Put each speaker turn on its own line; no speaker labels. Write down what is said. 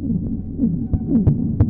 Mm-hmm.